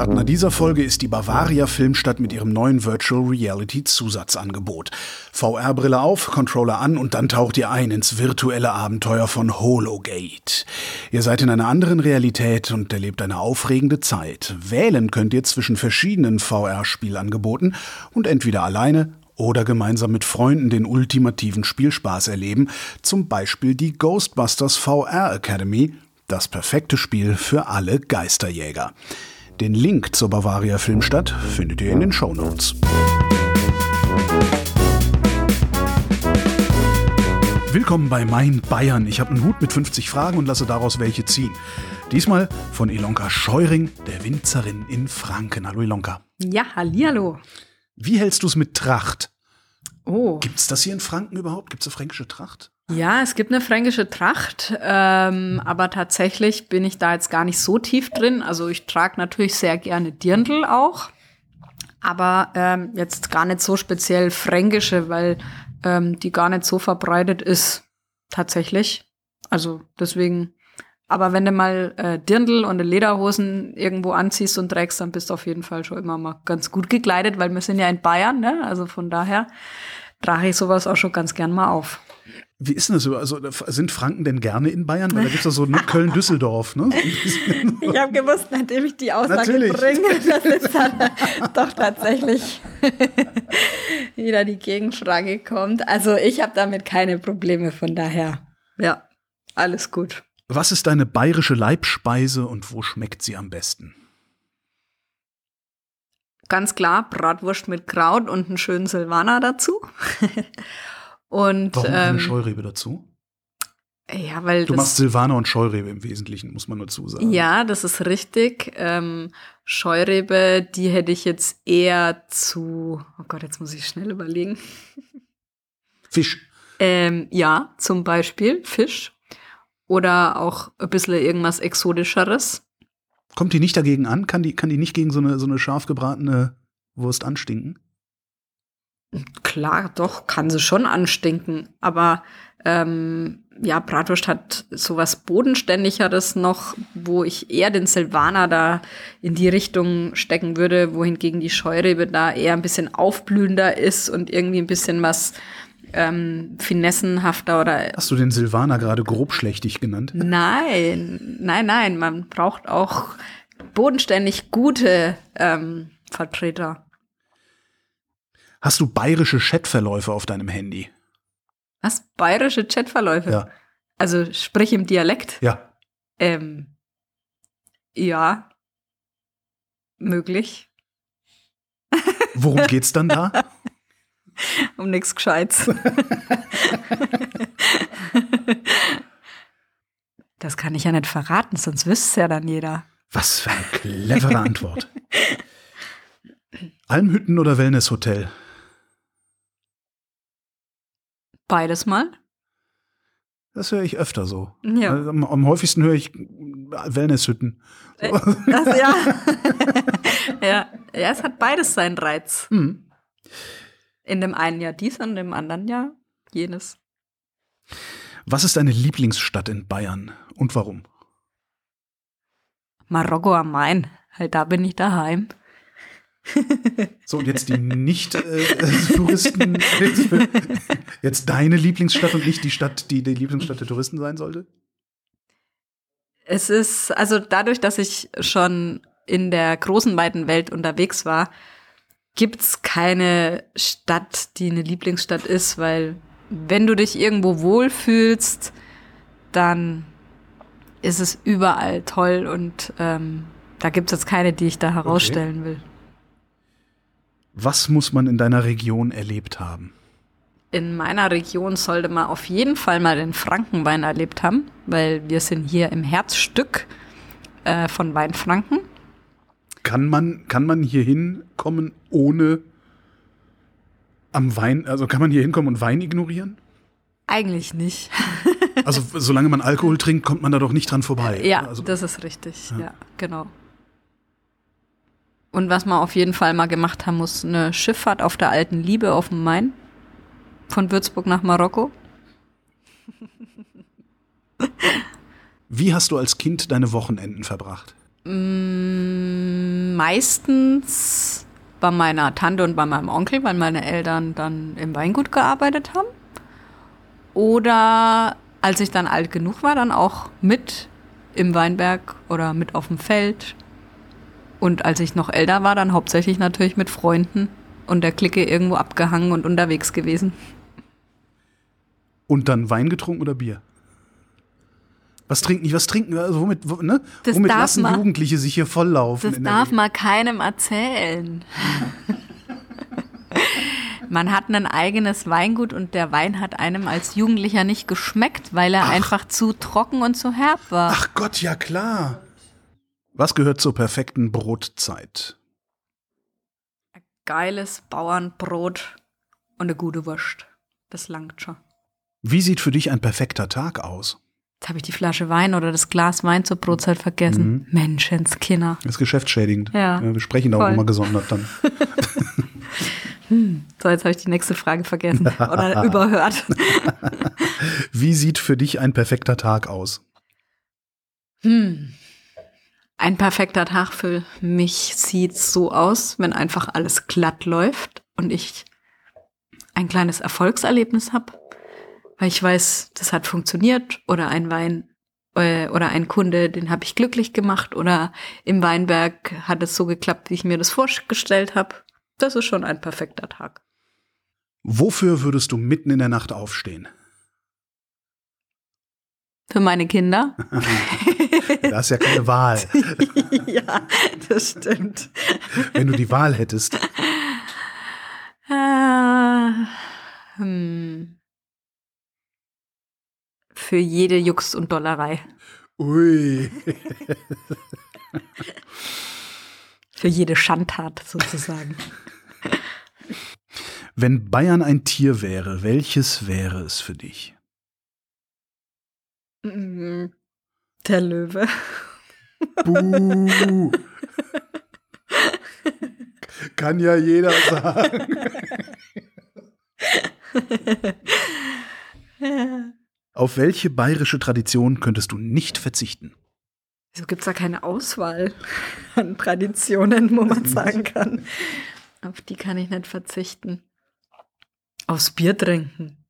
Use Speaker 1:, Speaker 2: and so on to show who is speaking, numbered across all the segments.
Speaker 1: Partner dieser Folge ist die Bavaria Filmstadt mit ihrem neuen Virtual Reality Zusatzangebot. VR-Brille auf, Controller an und dann taucht ihr ein ins virtuelle Abenteuer von Hologate. Ihr seid in einer anderen Realität und erlebt eine aufregende Zeit. Wählen könnt ihr zwischen verschiedenen VR-Spielangeboten und entweder alleine oder gemeinsam mit Freunden den ultimativen Spielspaß erleben, zum Beispiel die Ghostbusters VR Academy, das perfekte Spiel für alle Geisterjäger. Den Link zur Bavaria Filmstadt findet ihr in den Show Notes. Willkommen bei Mein Bayern. Ich habe einen Hut mit 50 Fragen und lasse daraus welche ziehen. Diesmal von Ilonka Scheuring, der Winzerin in Franken. Hallo Ilonka.
Speaker 2: Ja, hallihallo.
Speaker 1: Wie hältst du es mit Tracht?
Speaker 2: Oh.
Speaker 1: Gibt's das hier in Franken überhaupt? Gibt's eine fränkische Tracht?
Speaker 2: Ja, es gibt eine fränkische Tracht, ähm, aber tatsächlich bin ich da jetzt gar nicht so tief drin. Also ich trage natürlich sehr gerne Dirndl auch, aber ähm, jetzt gar nicht so speziell fränkische, weil ähm, die gar nicht so verbreitet ist tatsächlich. Also deswegen. Aber wenn du mal äh, Dirndl und Lederhosen irgendwo anziehst und trägst, dann bist du auf jeden Fall schon immer mal ganz gut gekleidet, weil wir sind ja in Bayern, ne? Also von daher trage ich sowas auch schon ganz gern mal auf.
Speaker 1: Wie ist denn das so? Also sind Franken denn gerne in Bayern? Weil da gibt's ja so Köln-Düsseldorf, ne?
Speaker 2: Ich habe gewusst, nachdem ich die Aussage
Speaker 1: Natürlich.
Speaker 2: bringe, dass es dann doch tatsächlich wieder die Gegenfrage kommt. Also ich habe damit keine Probleme, von daher, ja, alles gut.
Speaker 1: Was ist deine bayerische Leibspeise und wo schmeckt sie am besten?
Speaker 2: Ganz klar, Bratwurst mit Kraut und einen schönen Silvaner dazu. und
Speaker 1: Warum
Speaker 2: ähm,
Speaker 1: Scheurebe dazu?
Speaker 2: ja, weil
Speaker 1: Du machst Silvaner und Scheurebe im Wesentlichen, muss man nur zusagen.
Speaker 2: Ja, das ist richtig. Ähm, Scheurebe, die hätte ich jetzt eher zu. Oh Gott, jetzt muss ich schnell überlegen.
Speaker 1: Fisch.
Speaker 2: Ähm, ja, zum Beispiel Fisch. Oder auch ein bisschen irgendwas Exotischeres.
Speaker 1: Kommt die nicht dagegen an? Kann die, kann die nicht gegen so eine, so eine scharf gebratene Wurst anstinken?
Speaker 2: Klar, doch, kann sie schon anstinken. Aber ähm, ja, Bratwurst hat sowas Bodenständigeres noch, wo ich eher den Silvaner da in die Richtung stecken würde, wohingegen die Scheurebe da eher ein bisschen aufblühender ist und irgendwie ein bisschen was ähm, finessenhafter oder
Speaker 1: Hast du den Silvaner gerade grobschlächtig genannt?
Speaker 2: Nein, nein, nein. Man braucht auch bodenständig gute ähm, Vertreter.
Speaker 1: Hast du bayerische Chatverläufe auf deinem Handy?
Speaker 2: Was? Bayerische Chatverläufe?
Speaker 1: Ja.
Speaker 2: Also sprich im Dialekt?
Speaker 1: Ja.
Speaker 2: Ähm, ja. Möglich.
Speaker 1: Worum geht's dann da?
Speaker 2: Um nichts Gescheites. das kann ich ja nicht verraten, sonst wüsste es ja dann jeder.
Speaker 1: Was für eine clevere Antwort. Almhütten oder Wellnesshotel?
Speaker 2: Beides mal.
Speaker 1: Das höre ich öfter so.
Speaker 2: Ja.
Speaker 1: Also Am, am häufigsten höre ich Wellnesshütten.
Speaker 2: Äh, Das, ja. ja. Ja, es hat beides seinen Reiz.
Speaker 1: Hm.
Speaker 2: In dem einen Jahr dies, in dem anderen Jahr jenes.
Speaker 1: Was ist deine Lieblingsstadt in Bayern und warum?
Speaker 2: Marokko am Main. Halt, da bin ich daheim.
Speaker 1: So, und jetzt die Nicht-Touristen. jetzt deine Lieblingsstadt und nicht die Stadt, die die Lieblingsstadt der Touristen sein sollte?
Speaker 2: Es ist, also dadurch, dass ich schon in der großen, weiten Welt unterwegs war, gibt's keine Stadt, die eine Lieblingsstadt ist, weil wenn du dich irgendwo wohlfühlst, dann ist es überall toll und ähm, da gibt's jetzt keine, die ich da herausstellen will.
Speaker 1: Was muss man in deiner Region erlebt haben?
Speaker 2: In meiner Region sollte man auf jeden Fall mal den Frankenwein erlebt haben, weil wir sind hier im Herzstück äh, von Weinfranken.
Speaker 1: Kann man, kann man hier hinkommen ohne am Wein, also kann man hier hinkommen und Wein ignorieren?
Speaker 2: Eigentlich nicht.
Speaker 1: Also solange man Alkohol trinkt, kommt man da doch nicht dran vorbei.
Speaker 2: Ja,
Speaker 1: also,
Speaker 2: das ist richtig. Ja. genau. Und was man auf jeden Fall mal gemacht haben muss, eine Schifffahrt auf der alten Liebe auf dem Main. Von Würzburg nach Marokko.
Speaker 1: Wie hast du als Kind deine Wochenenden verbracht?
Speaker 2: Mm, meistens bei meiner Tante und bei meinem Onkel, weil meine Eltern dann im Weingut gearbeitet haben. Oder als ich dann alt genug war, dann auch mit im Weinberg oder mit auf dem Feld. Und als ich noch älter war, dann hauptsächlich natürlich mit Freunden und der Clique irgendwo abgehangen und unterwegs gewesen.
Speaker 1: Und dann Wein getrunken oder Bier? Was trinken die? Was trinken? Also womit, ne?
Speaker 2: Das
Speaker 1: womit lassen
Speaker 2: man-
Speaker 1: Jugendliche sich hier volllaufen?
Speaker 2: Das darf man keinem erzählen. Man hat ein eigenes Weingut und der Wein hat einem als Jugendlicher nicht geschmeckt, weil er einfach zu trocken und zu herb war.
Speaker 1: Ach Gott, ja klar. Was gehört zur perfekten Brotzeit?
Speaker 2: Geiles Bauernbrot und eine gute Wurst. Das langt schon.
Speaker 1: Wie sieht für dich ein perfekter Tag aus?
Speaker 2: Jetzt habe ich die Flasche Wein oder das Glas Wein zur Brotzeit vergessen. Menschenskinder.
Speaker 1: Das ist geschäftsschädigend.
Speaker 2: Ja,
Speaker 1: wir sprechen da auch immer gesondert dann.
Speaker 2: So, jetzt habe ich die nächste Frage vergessen oder überhört.
Speaker 1: Wie sieht für dich ein perfekter Tag aus?
Speaker 2: Hm. Ein perfekter Tag für mich sieht so aus, wenn einfach alles glatt läuft und ich ein kleines Erfolgserlebnis habe, weil ich weiß, das hat funktioniert oder ein Wein äh, oder ein Kunde, den habe ich glücklich gemacht oder im Weinberg hat es so geklappt, wie ich mir das vorgestellt habe. Das ist schon ein perfekter Tag.
Speaker 1: Wofür würdest du mitten in der Nacht aufstehen?
Speaker 2: Für meine Kinder.
Speaker 1: Da hast ja keine Wahl.
Speaker 2: ja, das stimmt.
Speaker 1: Wenn du die Wahl hättest.
Speaker 2: Ah, hm. Für jede Jux und Dollerei.
Speaker 1: Ui.
Speaker 2: Für jede Schandtat sozusagen.
Speaker 1: Wenn Bayern ein Tier wäre, welches wäre es für dich?
Speaker 2: Mm, Der Löwe.
Speaker 1: Buh. Kann ja jeder sagen. Auf welche bayerische Tradition könntest du nicht verzichten?
Speaker 2: Wieso gibt es da keine Auswahl an Traditionen, wo man sagen kann, auf die kann ich nicht verzichten. Aufs Bier trinken.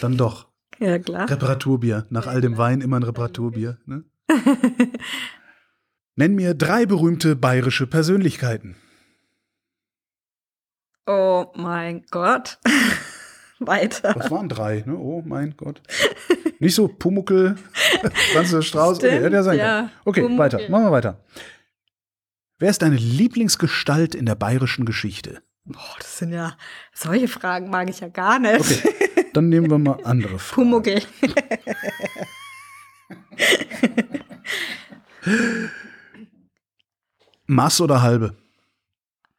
Speaker 1: Dann doch.
Speaker 2: Ja, klar.
Speaker 1: Reparaturbier. Nach all dem Wein immer ein Reparaturbier. Ne? Nenn mir drei berühmte bayerische Persönlichkeiten.
Speaker 2: Oh mein Gott. Weiter.
Speaker 1: Das waren drei, ne? Oh mein Gott. Nicht so Pumuckel, Franz Strauß. Okay,
Speaker 2: Stimmt,
Speaker 1: hätte ja sein
Speaker 2: ja.
Speaker 1: Okay,
Speaker 2: Pumuckl.
Speaker 1: weiter. Machen wir weiter. Wer ist deine Lieblingsgestalt in der bayerischen Geschichte?
Speaker 2: Boah, das sind ja, solche Fragen mag ich ja gar nicht.
Speaker 1: Okay, dann nehmen wir mal andere Fragen.
Speaker 2: Pumuckl.
Speaker 1: Maß oder halbe?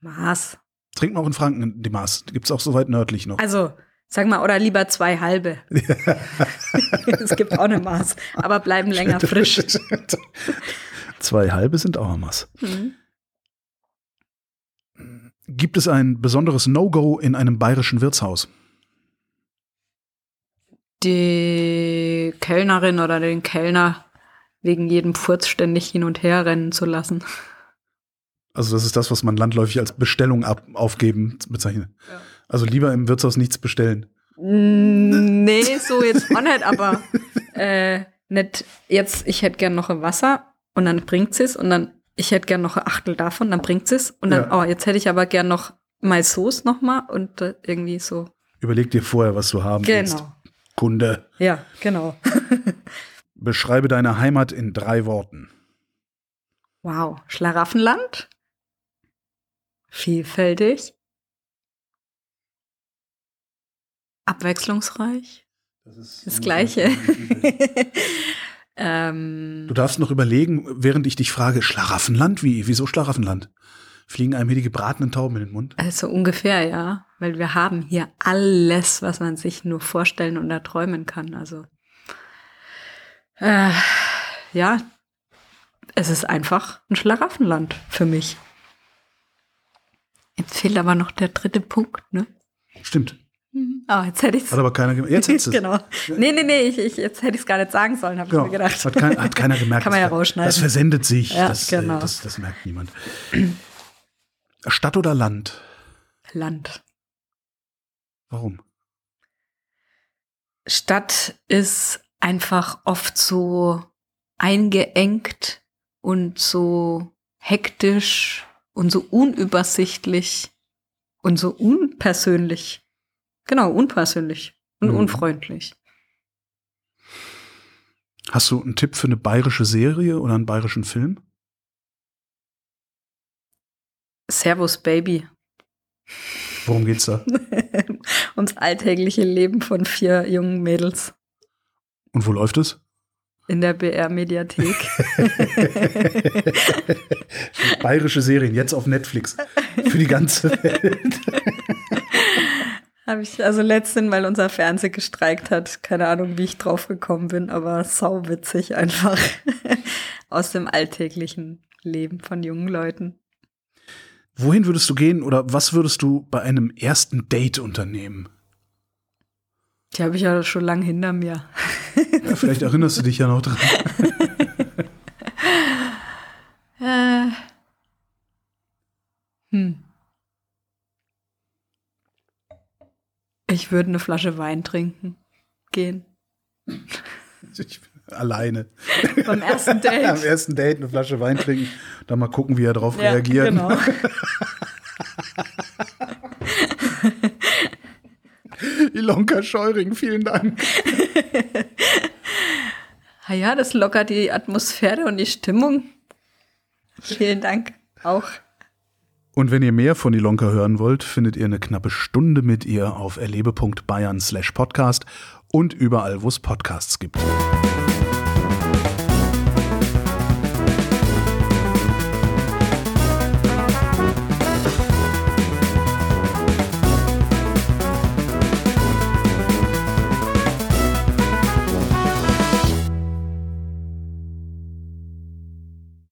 Speaker 2: Maß.
Speaker 1: Trinken wir auch in Franken die Maß. Gibt es auch so weit nördlich noch.
Speaker 2: Also, sag mal, oder lieber zwei halbe. es gibt auch eine Maß, aber bleiben länger frisch.
Speaker 1: Zwei halbe sind auch ein Maß.
Speaker 2: Mhm.
Speaker 1: Gibt es ein besonderes No-Go in einem bayerischen Wirtshaus?
Speaker 2: Die Kellnerin oder den Kellner wegen jedem Furz ständig hin und her rennen zu lassen.
Speaker 1: Also das ist das, was man landläufig als Bestellung ab aufgeben bezeichnet. Also lieber im Wirtshaus nichts bestellen.
Speaker 2: Nee, so jetzt auch nicht, aber äh, nicht jetzt, ich hätte gern noch ein Wasser und dann bringt sie es und dann, ich hätte gern noch ein Achtel davon, dann bringt sie es und dann,
Speaker 1: Ja.
Speaker 2: oh, jetzt hätte ich aber gern noch mal Sauce nochmal und äh, irgendwie so.
Speaker 1: Überleg dir vorher, was du haben willst.
Speaker 2: Genau.
Speaker 1: Kunde,
Speaker 2: Ja, genau.
Speaker 1: beschreibe deine Heimat in drei Worten.
Speaker 2: Wow. Schlaraffenland. Vielfältig. Abwechslungsreich. Das Gleiche. ähm,
Speaker 1: Du darfst noch überlegen, während ich dich frage, Schlaraffenland? Wie? Wieso Schlaraffenland? Fliegen einem hier die gebratenen Tauben in den Mund?
Speaker 2: also ungefähr, ja. Weil wir haben hier alles, was man sich nur vorstellen und erträumen kann. Also äh, ja, es ist einfach ein Schlaraffenland für mich. Jetzt fehlt aber noch der dritte Punkt, ne?
Speaker 1: Stimmt.
Speaker 2: Oh, jetzt hätte ich
Speaker 1: Hat aber keiner gemerkt. Jetzt es.
Speaker 2: Genau. Nee, nee, nee, ich, ich, jetzt hätte ich es gar nicht sagen sollen, habe
Speaker 1: Genau.
Speaker 2: ich mir gedacht.
Speaker 1: Hat, kein, hat keiner gemerkt.
Speaker 2: Kann man ja rausschneiden.
Speaker 1: Das versendet sich.
Speaker 2: Ja,
Speaker 1: das,
Speaker 2: genau.
Speaker 1: äh, das, das merkt niemand. Stadt oder Land?
Speaker 2: Land.
Speaker 1: Warum?
Speaker 2: Stadt ist einfach oft so eingeengt und so hektisch und so unübersichtlich und so unpersönlich. Genau, unpersönlich und mhm. unfreundlich.
Speaker 1: Hast du einen Tipp für eine bayerische Serie oder einen bayerischen Film?
Speaker 2: Servus Baby.
Speaker 1: Worum geht's da?
Speaker 2: Ums alltägliche Leben von vier jungen Mädels.
Speaker 1: Und wo läuft es?
Speaker 2: In der BR-Mediathek.
Speaker 1: Bayerische Serien, jetzt auf Netflix. Für die ganze Welt.
Speaker 2: Habe ich also letztens, weil unser Fernseher gestreikt hat, keine Ahnung, wie ich drauf gekommen bin, aber sauwitzig einfach aus dem alltäglichen Leben von jungen Leuten.
Speaker 1: Wohin würdest du gehen oder was würdest du bei einem ersten Date unternehmen?
Speaker 2: Die habe ich ja schon lange hinter mir.
Speaker 1: Ja, vielleicht erinnerst du dich ja noch dran.
Speaker 2: äh. Hm. Ich würde eine Flasche Wein trinken gehen.
Speaker 1: Alleine.
Speaker 2: Beim ersten Date.
Speaker 1: Am ersten Date eine Flasche Wein trinken, dann mal gucken, wie er darauf ja, reagiert. Genau. Ilonka Scheuring, vielen Dank.
Speaker 2: ja, das lockert die Atmosphäre und die Stimmung. Vielen Dank auch.
Speaker 1: Und wenn ihr mehr von Ilonka hören wollt, findet ihr eine knappe Stunde mit ihr auf erlebe.bayern slash podcast und überall, wo es Podcasts gibt.